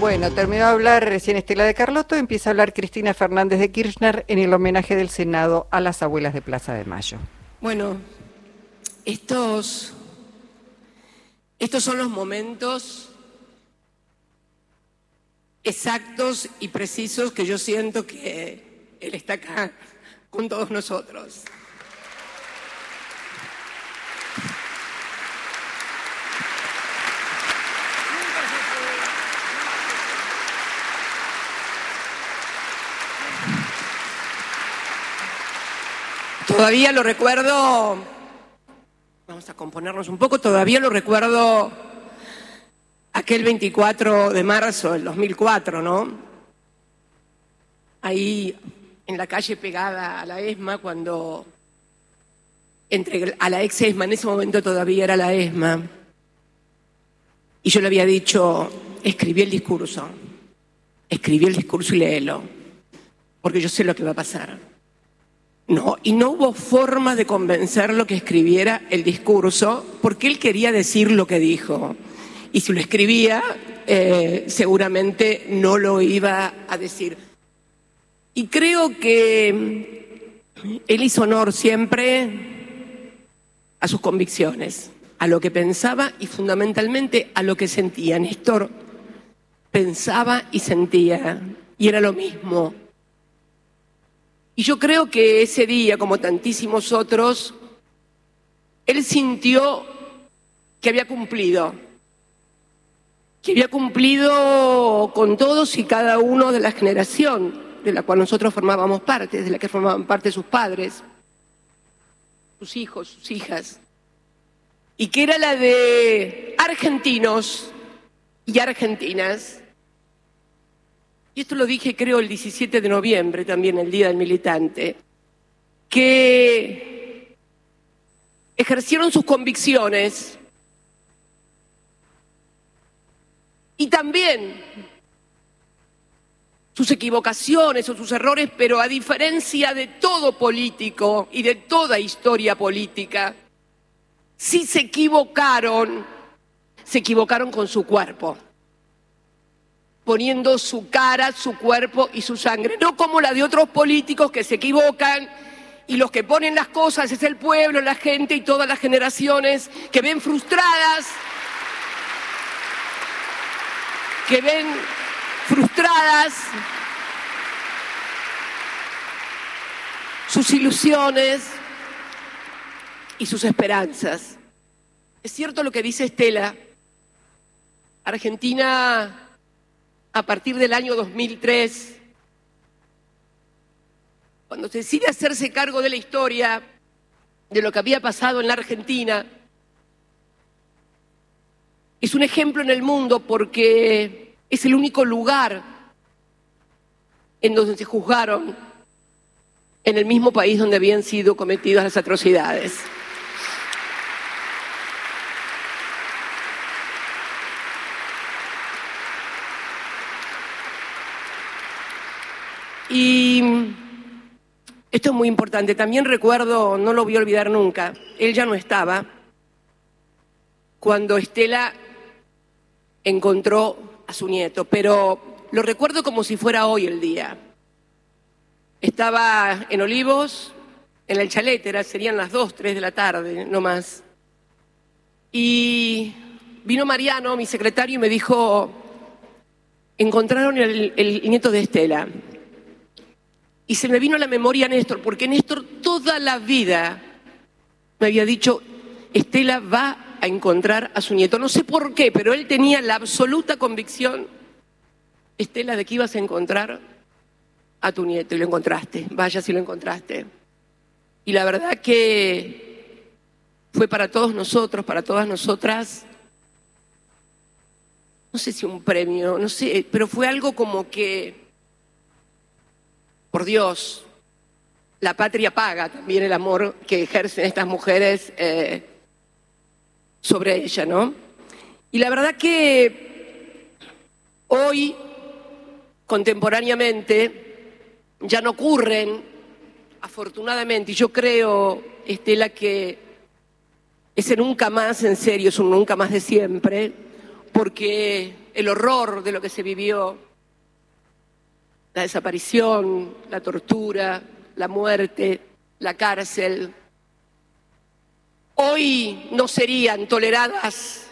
Bueno, terminó de hablar recién Estela de Carlotto, empieza a hablar Cristina Fernández de Kirchner en el homenaje del Senado a las abuelas de Plaza de Mayo. Bueno, estos, estos son los momentos exactos y precisos que yo siento que él está acá con todos nosotros. Todavía lo recuerdo, vamos a componernos un poco, todavía lo recuerdo aquel 24 de marzo del 2004, ¿no? Ahí en la calle pegada a la ESMA, cuando entre a la ex ESMA, en ese momento todavía era la ESMA, y yo le había dicho, escribí el discurso, escribí el discurso y léelo, porque yo sé lo que va a pasar. No, y no hubo forma de convencerlo que escribiera el discurso porque él quería decir lo que dijo. Y si lo escribía, eh, seguramente no lo iba a decir. Y creo que él hizo honor siempre a sus convicciones, a lo que pensaba y fundamentalmente a lo que sentía. Néstor pensaba y sentía, y era lo mismo y yo creo que ese día, como tantísimos otros, él sintió que había cumplido, que había cumplilido con todos y cada uno de la generación de la cual nosotros formábamos parte, de la que formaban parte sus padres, sus hijos, sus hijas, y que era la de argentinos y argentinas y esto lo dije creo el 17 de noviembre también, el Día del Militante, que ejercieron sus convicciones y también sus equivocaciones o sus errores, pero a diferencia de todo político y de toda historia política, si se equivocaron, se equivocaron con su cuerpo poniendo su cara, su cuerpo y su sangre, no como la de otros políticos que se equivocan y los que ponen las cosas es el pueblo, la gente y todas las generaciones que ven frustradas, que ven frustradas sus ilusiones y sus esperanzas. Es cierto lo que dice Estela, Argentina a partir del año 2003, cuando se decide hacerse cargo de la historia, de lo que había pasado en la Argentina, es un ejemplo en el mundo porque es el único lugar en donde se juzgaron en el mismo país donde habían sido cometidas las atrocidades. Y esto es muy importante. También recuerdo, no lo voy a olvidar nunca, él ya no estaba, cuando Estela encontró a su nieto, pero lo recuerdo como si fuera hoy el día. Estaba en Olivos, en el chalet, serían las dos, tres de la tarde, no más. Y vino Mariano, mi secretario, y me dijo, encontraron el nieto de Estela. Y se me vino a la memoria Néstor, porque Néstor toda la vida me había dicho, Estela va a encontrar a su nieto. No sé por qué, pero él tenía la absoluta convicción, Estela, de que ibas a encontrar a tu nieto. Y lo encontraste, vaya si lo encontraste. Y la verdad que fue para todos nosotros, para todas nosotras, no sé si un premio, no sé, pero fue algo como que por Dios, la patria paga también el amor que ejercen estas mujeres eh, sobre ella, ¿no? Y la verdad que hoy, contemporáneamente, ya no ocurren, afortunadamente, y yo creo, Estela, que ese nunca más en serio es un nunca más de siempre, porque el horror de lo que se vivió, la desaparición, la tortura, la muerte, la cárcel, hoy no serían toleradas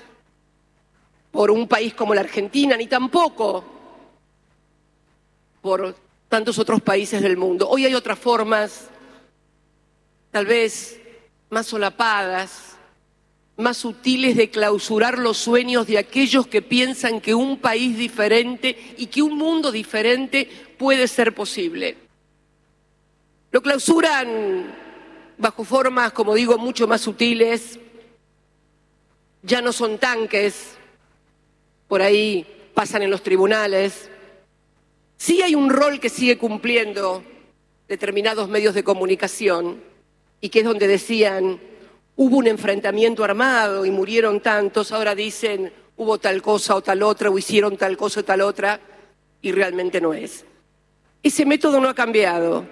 por un país como la Argentina, ni tampoco por tantos otros países del mundo. Hoy hay otras formas, tal vez más solapadas, más sutiles de clausurar los sueños de aquellos que piensan que un país diferente y que un mundo diferente puede ser posible. Lo clausuran bajo formas, como digo, mucho más sutiles. Ya no son tanques, por ahí pasan en los tribunales. Sí hay un rol que sigue cumpliendo determinados medios de comunicación y que es donde decían hubo un enfrentamiento armado y murieron tantos, ahora dicen hubo tal cosa o tal otra, o hicieron tal cosa o tal otra, y realmente no es. Ese método no ha cambiado,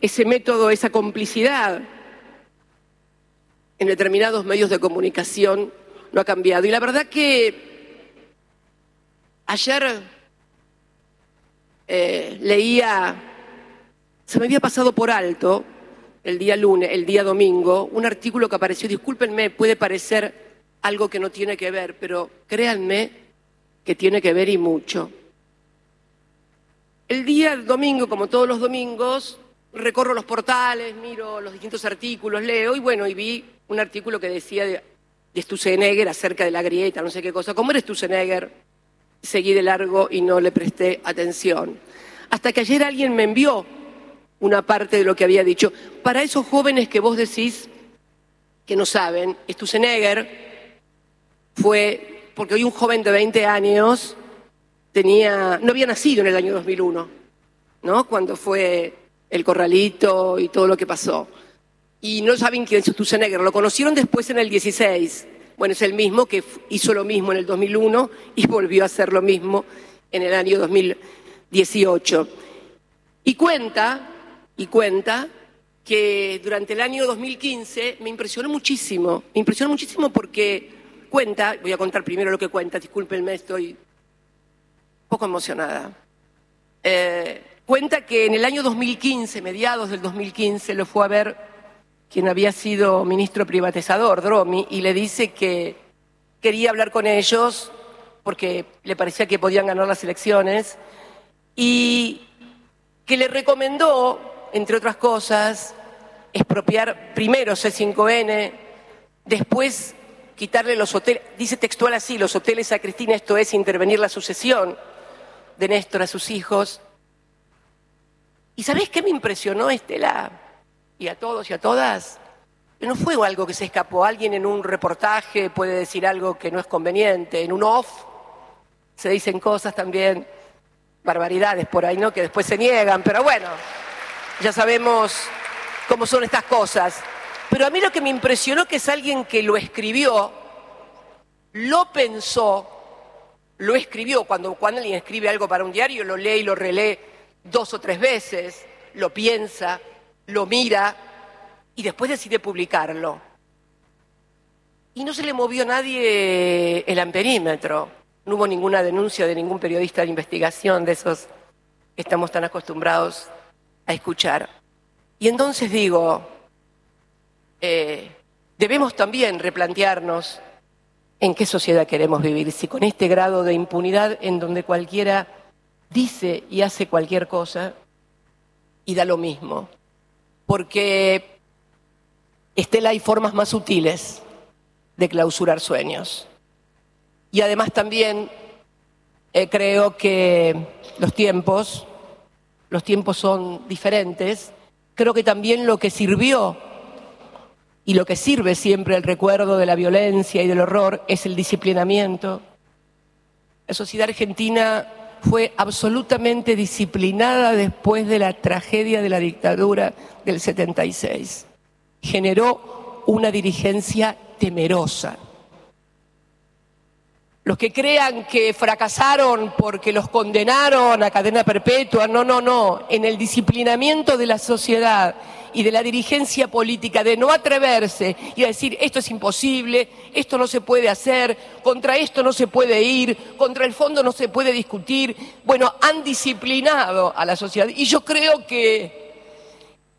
ese método, esa complicidad en determinados medios de comunicación no ha cambiado. Y la verdad que ayer eh, leía, se me había pasado por alto, el día lunes, el día domingo, un artículo que apareció, discúlpenme, puede parecer algo que no tiene que ver, pero créanme que tiene que ver y mucho. El día domingo, como todos los domingos, recorro los portales, miro los distintos artículos, leo y bueno, y vi un artículo que decía de, de acerca de la grieta, no sé qué cosa. ¿Cómo eres Stusenegger? Seguí de largo y no le presté atención. Hasta que ayer alguien me envió una parte de lo que había dicho. Para esos jóvenes que vos decís que no saben, Stusenegger fue, porque hoy un joven de 20 años tenía, no había nacido en el año 2001, ¿no? Cuando fue el corralito y todo lo que pasó. Y no saben quién es Stusenegger, lo conocieron después en el 16. Bueno, es el mismo que hizo lo mismo en el 2001 y volvió a hacer lo mismo en el año 2018. Y cuenta y cuenta que durante el año 2015 me impresionó muchísimo, me impresionó muchísimo porque cuenta, voy a contar primero lo que cuenta, discúlpenme, estoy un poco emocionada. Eh, cuenta que en el año 2015, mediados del 2015, lo fue a ver quien había sido ministro privatizador, Dromi, y le dice que quería hablar con ellos porque le parecía que podían ganar las elecciones y que le recomendó entre otras cosas, expropiar primero C5N, después quitarle los hoteles, dice textual así, los hoteles a Cristina, esto es intervenir la sucesión de Néstor a sus hijos. ¿Y sabés qué me impresionó, Estela? Y a todos y a todas, no fue algo que se escapó. Alguien en un reportaje puede decir algo que no es conveniente, en un off se dicen cosas también, barbaridades por ahí, ¿no? Que después se niegan, pero bueno. Ya sabemos cómo son estas cosas. Pero a mí lo que me impresionó que es alguien que lo escribió, lo pensó, lo escribió. Cuando, cuando alguien escribe algo para un diario, lo lee y lo relee dos o tres veces, lo piensa, lo mira y después decide publicarlo. Y no se le movió a nadie el amperímetro. No hubo ninguna denuncia de ningún periodista de investigación de esos que estamos tan acostumbrados a escuchar. Y entonces digo, eh, debemos también replantearnos en qué sociedad queremos vivir, si con este grado de impunidad en donde cualquiera dice y hace cualquier cosa y da lo mismo. Porque, Estela, hay formas más sutiles de clausurar sueños. Y además también eh, creo que los tiempos los tiempos son diferentes, creo que también lo que sirvió y lo que sirve siempre el recuerdo de la violencia y del horror es el disciplinamiento. La sociedad argentina fue absolutamente disciplinada después de la tragedia de la dictadura del 76. Generó una dirigencia temerosa los que crean que fracasaron porque los condenaron a cadena perpetua, no, no, no, en el disciplinamiento de la sociedad y de la dirigencia política de no atreverse y a decir esto es imposible, esto no se puede hacer, contra esto no se puede ir, contra el fondo no se puede discutir, bueno, han disciplinado a la sociedad. Y yo creo que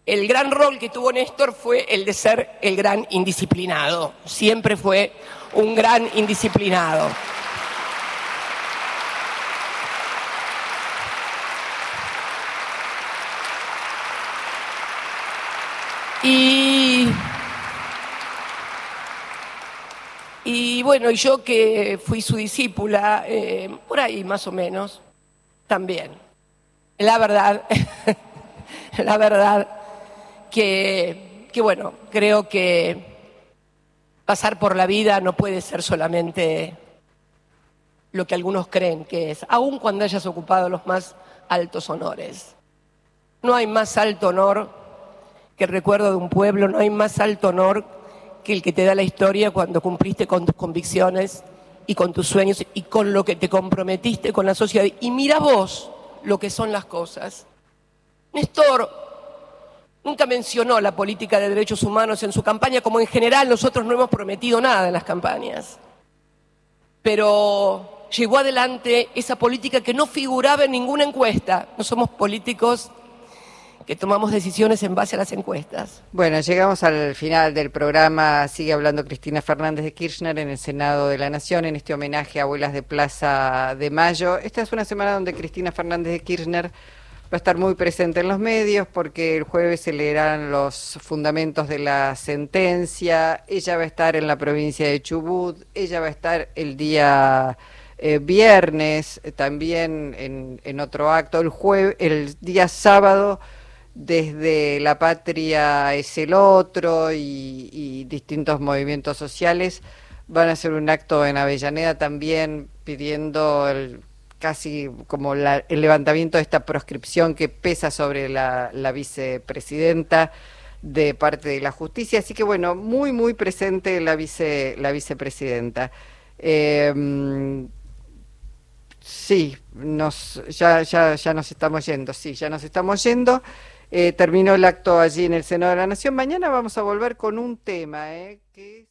el gran rol que tuvo Néstor fue el de ser el gran indisciplinado, siempre fue un gran indisciplinado. Y, y bueno, yo que fui su discípula, eh, por ahí más o menos, también. La verdad, la verdad que, que bueno, creo que pasar por la vida no puede ser solamente lo que algunos creen que es, aun cuando hayas ocupado los más altos honores. No hay más alto honor que el recuerdo de un pueblo, no hay más alto honor que el que te da la historia cuando cumpliste con tus convicciones y con tus sueños y con lo que te comprometiste con la sociedad. Y mira vos lo que son las cosas. Néstor nunca mencionó la política de derechos humanos en su campaña, como en general nosotros no hemos prometido nada en las campañas. Pero llegó adelante esa política que no figuraba en ninguna encuesta. No somos políticos que tomamos decisiones en base a las encuestas. Bueno, llegamos al final del programa. Sigue hablando Cristina Fernández de Kirchner en el Senado de la Nación en este homenaje a abuelas de Plaza de Mayo. Esta es una semana donde Cristina Fernández de Kirchner va a estar muy presente en los medios porque el jueves se leerán los fundamentos de la sentencia. Ella va a estar en la provincia de Chubut. Ella va a estar el día eh, viernes también en, en otro acto. El jueves, el día sábado desde La Patria es el otro y, distintos movimientos sociales van a hacer un acto en Avellaneda también pidiendo el, casi como el levantamiento de esta proscripción que pesa sobre la, vicepresidenta de parte de la justicia. Así que bueno, muy, muy presente la, vice, la vicepresidenta. Em, sí, nos, ya, ya, ya nos estamos yendo, sí, ya nos estamos yendo. Eh, terminó el acto allí en el Senado de la Nación. Mañana vamos a volver con un tema, ¿eh? que